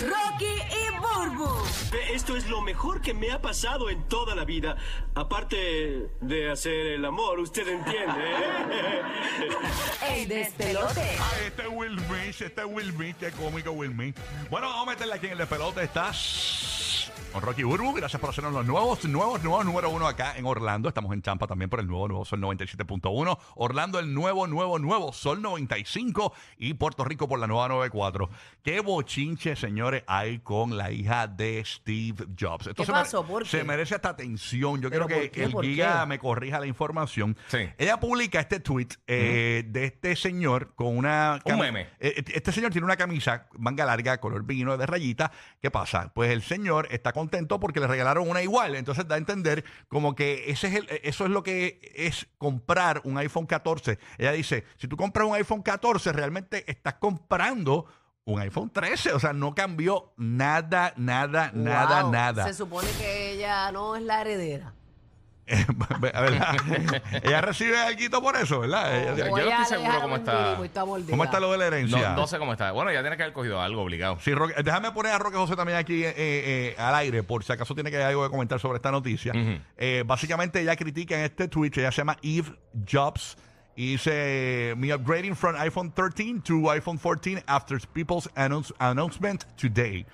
Rocky y Burbu. Esto es lo mejor que me ha pasado en toda la vida. Aparte de hacer el amor, usted entiende. ¿eh? El despelote. Ay, este es Will Smith, este es Will Smith, qué cómico Will Smith. Bueno, vamos a meterle aquí en el despelote. Estás con Rocky Burbu. Gracias por hacernos los nuevos, nuevos, nuevos número uno acá en Orlando. Estamos en Champa también por el nuevo, nuevo Sol 97.1. Orlando, el nuevo, nuevo, nuevo Sol 95. Y Puerto Rico por la nueva 94. Qué bochinche, señores, hay con la hija de Steve Jobs. Esto ¿Qué se mere- pasó? ¿Por Se qué? merece esta atención. Yo ¿Pero quiero que qué? el ¿Por Giga qué? me corrija la información. Sí. Ella publica este tweet eh, de este señor con una... Un meme. eh, Este señor tiene una camisa, manga larga, color vino, de rayita. ¿Qué pasa? Pues el señor está contento porque le regalaron una igual. Entonces da a entender como que ese es el, eso es lo que es comprar un iPhone 14. Ella dice, si tú compras un iPhone 14, realmente estás comprando un iPhone 13. O sea, no cambió nada, nada, nada, nada. Se supone que ella no es la heredera. ¿Verdad? ella recibe algo por eso, ¿verdad? Ella- yo no estoy seguro cómo está- y. ¿Cómo está lo de la herencia? No, no sé cómo está. Bueno, ya tiene que haber cogido algo obligado. Sí, Roque- déjame poner a Roque José también aquí eh, eh, al aire, por si acaso tiene que algo que comentar sobre esta noticia. Eh, básicamente ella critica en este tweet, ella se llama Eve Jobs, y dice, me upgrading from iPhone 13 to iPhone 14 after people's announce- announcement today.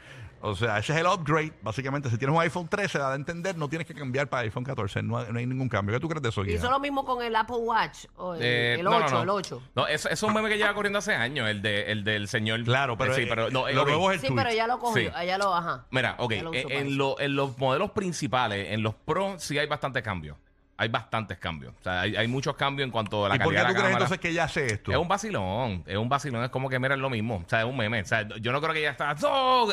O sea, ese es el upgrade. Básicamente, si tienes un iPhone 13, da a entender, no tienes que cambiar para iPhone 14. No, hay- no hay ningún cambio. ¿Qué tú crees de eso, Guía? Hizo lo mismo con el Apple Watch. o el, Eh, el no, no, 8, no. el 8. No, eso, eso es un meme que lleva corriendo hace años, el, de, el del señor. Claro, pero, Eh, sí, eh, pero no, eh, lo ok. nuevo es el Sí, tweet. pero ella lo cogió. Sí. Lo, ajá. Mira, ok, lo usó en, lo- en los modelos principales, en los Pro, sí hay bastantes cambios. Hay bastantes cambios. O sea, hay, hay muchos cambios en cuanto a la ¿Y por qué calidad tú de la crees cámara. entonces que ella hace esto? Es un vacilón, es un vacilón, es como que mira es lo mismo, o sea, es un meme, o sea, yo no creo que ella está ¡Oh!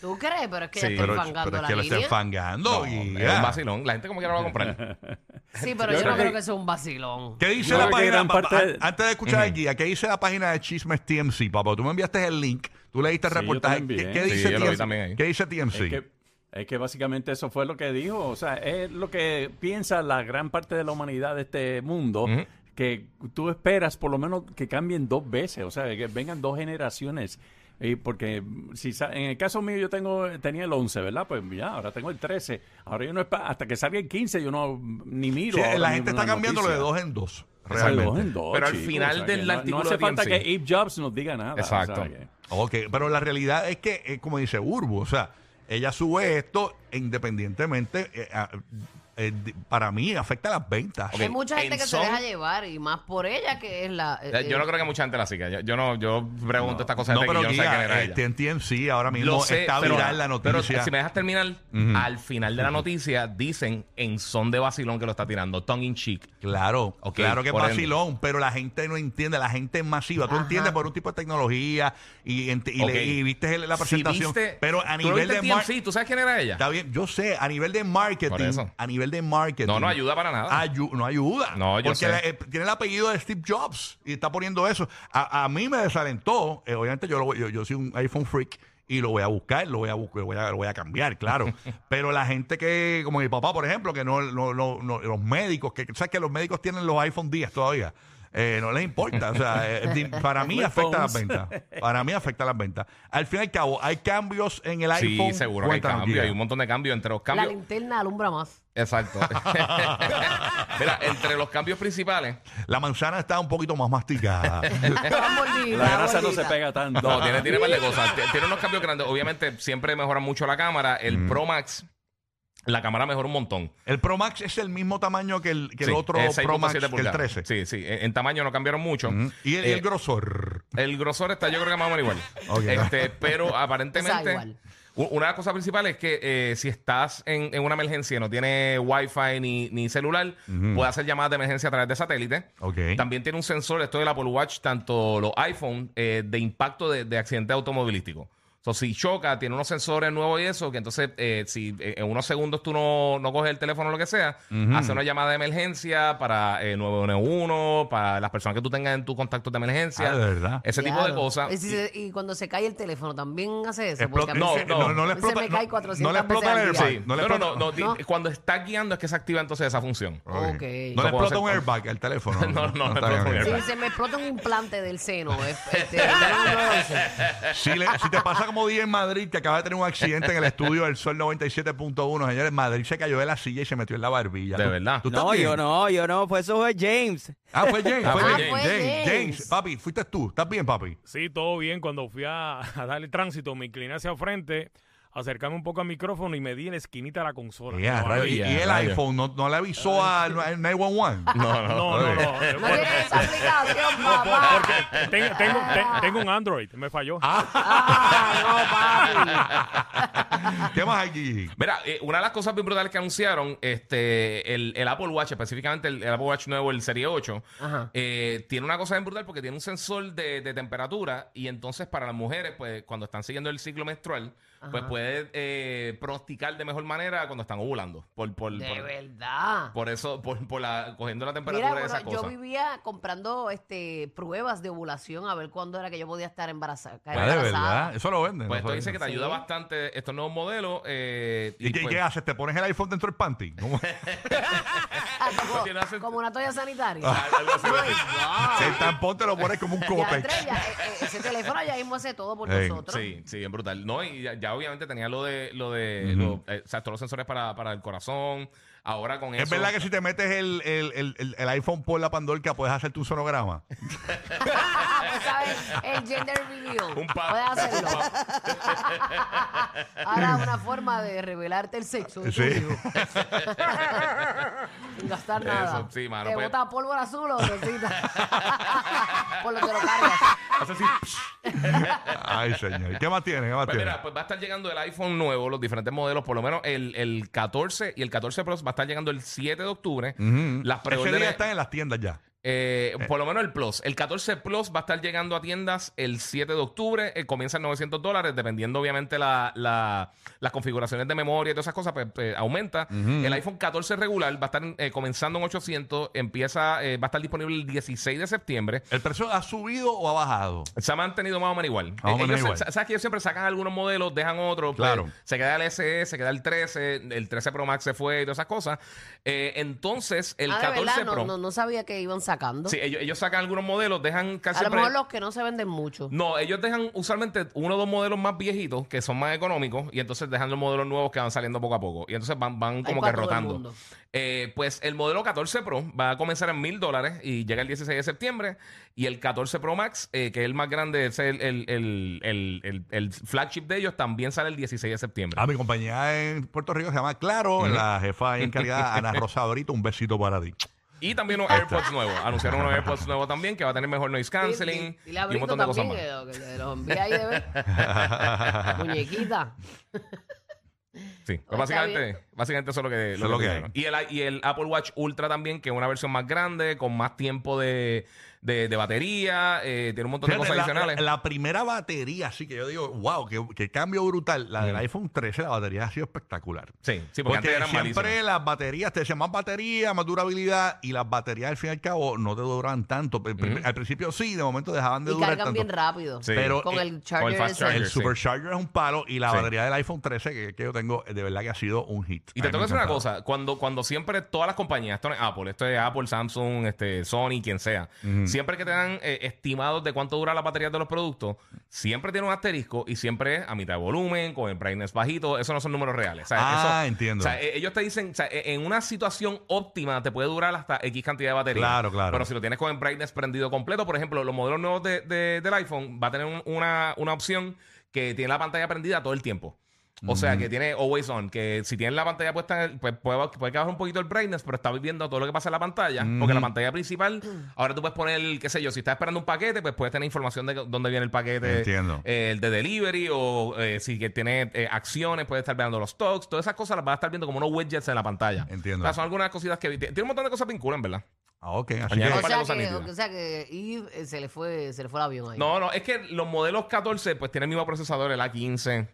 ¿Tú crees? Pero es que Sí, ella está pero, enfangando pero es la que lo está línea. enfangando. no, y es ya. un vacilón, la gente como quiera lo va a comprar. Sí, pero Yo yo, no creo creo que- que sea un vacilón. ¿Qué dice Yo la creo que página? gran pa- parte pa- de- Antes de escuchar aquí, ¿qué dice la página de Chismes TMC, papá? Tú me enviaste el link, tú leíste el Sí, yo reportaje. lo ¿Qué, envié. qué Sí, dice yo lo vi TMC? también ahí. ¿Qué dice TMC? Es que, es que básicamente eso fue lo que dijo. O sea, es lo que piensa la gran parte de la humanidad de este mundo. Que tú esperas por lo menos que cambien dos veces. O sea, que vengan dos generaciones. Y porque si sa- en el caso mío yo tengo tenía el 11, ¿verdad? Pues ya, ahora tengo el 13. Ahora yo no hasta que salga el 15 yo no ni miro. Sí, la gente está una cambiando lo de dos en dos. O sea, Realmente. dos en dos, Pero al final o sea, del no- artículo No hace de falta que Eve Jobs nos diga nada. o sea, Exacto. que- Ok, pero la realidad es que, eh, como dice Urbu, o sea, ella sube esto independientemente. eh, eh, para mí afecta las ventas. Hay mucha gente en que son- se deja llevar y más por ella que es la... Eh, yo no creo que mucha gente la siga, yo, yo no, yo pregunto estas cosas No, de pero yo no sé quién Giga, era eh, ella. TMC ahora mismo Lo sé, está pero, viral la pero noticia. si me dejas terminar, Ujú. al final de la noticia dicen en son de vacilón que lo está tirando, tongue in cheek. Claro, Ok, claro que es por ende. vacilón, pero la gente no entiende, la gente es masiva. Tú Ajá. entiendes por un tipo de tecnología y, ent- y, le- Ok. y viste el- la Si presentación. viste- pero a tú lo nivel viste de en mar- TMC, ¿tú sabes quién era ella? Está bien, yo sé, a nivel de marketing, Por eso. a nivel de marketing. No, no ayuda para nada. ayu- no ayuda. No, yo Porque sé. eh, tiene el apellido de Steve Jobs y está poniendo eso. A, a mí me desalentó. eh, obviamente yo, lo yo, yo soy un iPhone freak y lo voy a buscar, lo voy a buscar, lo voy a, lo voy a cambiar, claro. Pero la gente que, como mi papá, por ejemplo, que no, no, no- no- los médicos, que sabes que los médicos tienen los iPhone 10 todavía. Eh, no les importa, o sea, eh, para mí afecta las ventas. Para mí afecta las ventas. Al fin y al cabo, hay cambios en el Sí, iPhone. seguro que hay cambios, hay un montón de cambios entre los La cambios. linterna alumbra más. Exacto. Mira, entre los cambios principales, La manzana está un poquito más masticada. La grasa no se pega tanto. no, tiene, tiene par de cosas. Tiene unos cambios grandes. Obviamente, siempre mejora mucho la cámara. El Pro Max, la cámara mejora un montón. El Pro Max es el mismo tamaño que el, que el Sí, otro es Pro Max, 6.7 el pulgadas. 13. Sí, sí. En, en tamaño no cambiaron mucho. Ujú. Y el, y el Eh, grosor. El grosor está, yo creo que más o menos igual. Ok. Este, pero aparentemente. Igual. u- Una de las cosas principales es que eh, si estás en, en una emergencia y no tiene wifi ni, ni celular, puede hacer llamadas de emergencia a través de satélite. Ok. También tiene un sensor, esto del Apple Watch, tanto los iPhone, eh, de impacto de, de accidente automovilístico. So, si choca, tiene unos sensores nuevos y eso, que entonces, eh, si eh, en unos segundos tú no, no coges el teléfono o lo que sea, hace una llamada de emergencia para eh, 911, para las personas que tú tengas en tus contactos de emergencia. Ah, ¿de verdad? Ese tipo de cosas. Y, si se- y cuando se cae el teléfono, ¿también hace eso. Explota- Porque a mí no, se- no, no, no le se explota. me no- cae 400 no le explota veces el airbag. Sí. No le No, no, explota- no, no, Cuando está guiando es que se activa entonces esa función. No le explota hacer un airbag al teléfono. No, no, no le está explota un bien. airbag. Si se me explota un implante del seno, es- este, llama al 911. Si, le- si te pasa como día en Madrid que acaba de tener un accidente en el estudio del Sol 97.1. Señores, Madrid se cayó de la silla y se metió en la barbilla. De ¿Tú- verdad. ¿tú estás No, bien? yo no, yo no, fue eso fue James. Ah, fue James. Ah, fue fue James. James. James, James. James. Papi, fuiste tú. ¿Estás bien, papi? Sí, todo bien. Cuando fui a, a darle tránsito, me incliné hacia frente, acercarme un poco al micrófono y me di en la esquinita de la consola. Ya, No, rayo. y, el rayo. iPhone no, no le avisó al 911. No, no. no, no, no. Esa aplicación, papá. porque tengo, tengo, te- tengo un Android, me falló. Ah, no, papi. ¿Qué más hay aquí? Mira, eh, una de las cosas bien brutales que anunciaron, este, el, el Apple Watch, específicamente el, el Apple Watch nuevo, el Serie 8, Ajá. eh, tiene una cosa bien brutal porque tiene un sensor de, de temperatura y entonces para las mujeres, pues cuando están siguiendo el ciclo menstrual, pues puede eh, pronosticar de mejor manera cuando están ovulando. Por, por, De por, verdad. por eso, por, por la, cogiendo la temperatura Mira, de esa bueno, yo cosa. vivía comprando este pruebas de ovulación a ver cuándo era que yo podía estar embarazada. caer Ah, de embarazada. verdad. Eso lo venden. Pues no esto dice que te ayuda Sí. bastante estos nuevos modelos. eh, ¿Y, qué, pues, qué haces? ¿Te pones el iPhone dentro del panty? ¿Cómo? Ah, como, tiene acento. como una toalla sanitaria. Ah, algo así, algo así. Si el tampón te lo pones como un Ya, cope. Andrés, ya, eh, eh, ese teléfono ya mismo hace todo por Ey, nosotros. Sí, sí, bien brutal. No, y ya, ya obviamente tenía lo de, lo de, lo- eh, o sea, todos los sensores para, para el corazón. Ahora con ¿Es eso. verdad que si te metes el, el, el, el- el iPhone por la pandorca puedes hacer tu sonograma? el gender reveal. Un pa- Puedes hacerlo. un Ahora una forma de revelarte el sexo de tu Sí. hijo. Sin gastar nada. Eso, sí, mano, ¿Te pues- bota pólvora azul o rosita? por lo que lo cargas. Hace así, Ay, señor. ¿Y ¿Qué más tiene? ¿Qué más Pues tiene? mira, pues va a estar llegando el iPhone nuevo, los diferentes modelos, por lo menos el, el 14 y el 14 Plus va a estar llegando el 7 de octubre. Las Ese día preórdenes, están en las tiendas ya. Eh, por lo menos el Plus. El 14 Plus va a estar llegando a tiendas el 7 de octubre. eh, comienza en 900 dólares, dependiendo obviamente la, la- las configuraciones de memoria y todas esas cosas, pues, pues, aumenta. El iPhone 14 regular va a estar eh, comenzando en 800, empieza, eh, va a estar disponible el 16 de septiembre. ¿El precio ha subido o ha bajado? Se ha mantenido más o menos igual. Más o Eh, menos ellos igual. sa- ¿Sabes que ellos siempre sacan algunos modelos, dejan otros? pues, Claro. se queda el SE, se queda el 13, el 13 Pro Max se fue y todas esas cosas. Eh, entonces, el ah, de 14 verdad, no, Pro. no, no sabía que iban sacando. Sí, ellos, ellos sacan algunos modelos, dejan casi a lo mejor los que no se venden mucho. No, ellos dejan usualmente uno o dos modelos más viejitos que son más económicos y entonces dejan los modelos nuevos que van saliendo poco a poco. Y entonces van, van como que rotando. mundo. Eh, pues el modelo 14 Pro va a comenzar en mil dólares y llega el 16 de septiembre. Y el 14 Pro Max, eh, que es el más grande, es el, el, el, el, el- el flagship de ellos, también sale el 16 de septiembre. Ah, mi compañía en Puerto Rico se llama Claro. La jefa encargada, Ana Rosadorito, un besito para ti. Y también unos AirPods nuevos. Anunciaron unos AirPods nuevos también que va a tener mejor noise canceling Y, y, le a un montón de cosas más. que, lo- los envía ahí de ver. Muñequita. Sí, pues básicamente, básicamente eso es lo que, Eso es lo que. Y el, y el Apple Watch Ultra también, que es una versión más grande, con más tiempo de, de, de batería, eh, tiene un montón de Fíjate, cosas la, adicionales. la- la primera batería, así que yo digo, wow, qué, qué cambio brutal. La del iPhone 13, la batería ha sido espectacular. sí, sí, porque, antes eran siempre malísimas. las baterías te decían más batería, más durabilidad y las baterías al fin y al cabo no te duran tanto. Al Ujú. Al principio sí, de momento dejaban de Y durar cargan tanto. bien rápido. Sí. Pero, con eh, el con charger el fast ese. charger. El sí. Supercharger es un palo y la Sí. batería del iPhone 13 que, que yo tengo, de verdad que ha sido un hit. Y A te mí tengo me que decir una cosa, cuando, cuando siempre todas las compañías, esto no es Apple, esto es Apple, Samsung, este, Sony, quien sea, siempre que te dan eh, estimados de cuánto dura la batería de los productos, siempre tiene un asterisco y siempre es a mitad de volumen, con el brightness bajito, eso no son números reales. O sea, Ah, eso- entiendo. O sea, eh, ellos te dicen, o sea, eh, en una situación óptima te puede durar hasta X cantidad de batería. Claro, claro. Pero si lo tienes con el brightness prendido completo, por ejemplo, los modelos nuevos de- de- del iPhone va a tener un- una, una opción que tiene la pantalla prendida todo el tiempo. O sea, que tiene always on, que si tienes la pantalla puesta, en el- pues puede, puede que baje un poquito el brightness, pero está viendo todo lo que pasa en la pantalla, porque la pantalla principal, ahora tú puedes poner, qué sé yo, si estás esperando un paquete, pues puedes tener información de dónde viene el paquete, Entiendo. eh, el de delivery, o eh, si que tiene eh, acciones, puedes estar viendo los stocks, todas esas cosas las vas a estar viendo como unos widgets en la pantalla. Entiendo. O sea, son algunas cositas que... Tiene un montón de cosas vinculan, ¿verdad? Ah, ok, así que- O sea, que, o sea que Eve eh, se le fue, se le fue el avión ahí. No, no, es que los modelos 14 pues tienen el mismo procesador, el A15.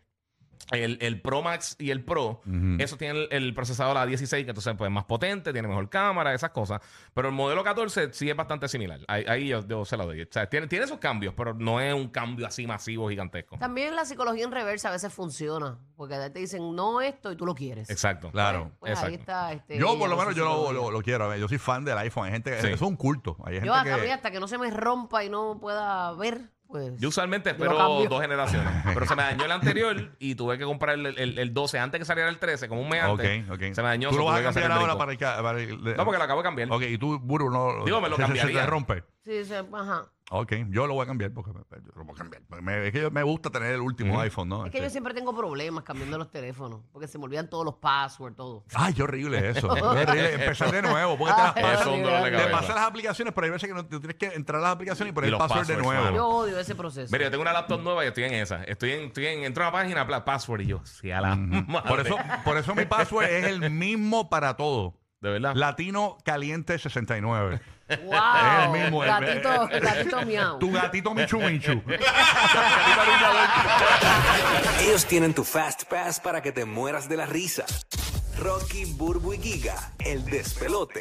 El, el Pro Max y el Pro, eso tiene el, el procesador A16, que entonces pues, es más potente, tiene mejor cámara, esas cosas. Pero el modelo 14 sí es bastante similar. Ahí, ahí yo, yo se lo doy. O sea, tiene, tiene esos cambios, pero no es un cambio así masivo, gigantesco. También la psicología en reversa a veces funciona. Porque te dicen no esto y tú lo quieres. Exacto. Claro. Pues ahí Exacto. está. Este, Yo por lo menos yo lo, lo- lo quiero. a ver, Yo soy fan del iPhone. Hay gente que Sí. eso es un culto. Hay gente Yo a que hasta que no se me rompa y no pueda ver, Pues, Yo usualmente espero dos generaciones. Pero se me dañó el anterior y tuve que comprar el, el- el 12 antes que saliera el 13, como un mes Ok, antes. ok. Se me dañó. ¿Tú lo vas a cambiar el ahora para el... para el- No, porque lo acabo de cambiar. Ok, y tú, Burbu, no... Digo, me lo se- se- Se, cambiaría. te rompe. Sí, sí, ajá. Ok, yo lo voy a cambiar porque me, yo lo voy a cambiar. Me- es que yo- me gusta tener el último iPhone, ¿no? Es que Este- yo siempre tengo problemas cambiando los teléfonos, porque se me olvidan todos los passwords, todo. Ay, qué horrible eso. Qué horrible empezar de nuevo. Porque te, Ay, las pasas- Eso es un dolor de te cabeza. las aplicaciones, pero hay veces que no, tú tienes que entrar a las aplicaciones y poner Y el los password de passwords, nuevo. mano. Yo odio ese proceso. Mira, yo tengo una laptop nueva y estoy en esa. Estoy en, estoy en, entro a una página, pla- password y yo, sí, a la madre. Por eso, por eso mi password es el mismo para todo. De verdad. Latino Caliente 69. ¡Wow! Es el mismo, el- gatito, gatito miau. Tu gatito Michu Michu. Ellos tienen tu Fast Pass para que te mueras de la risa. Rocky, Burbu y Giga, el despelote.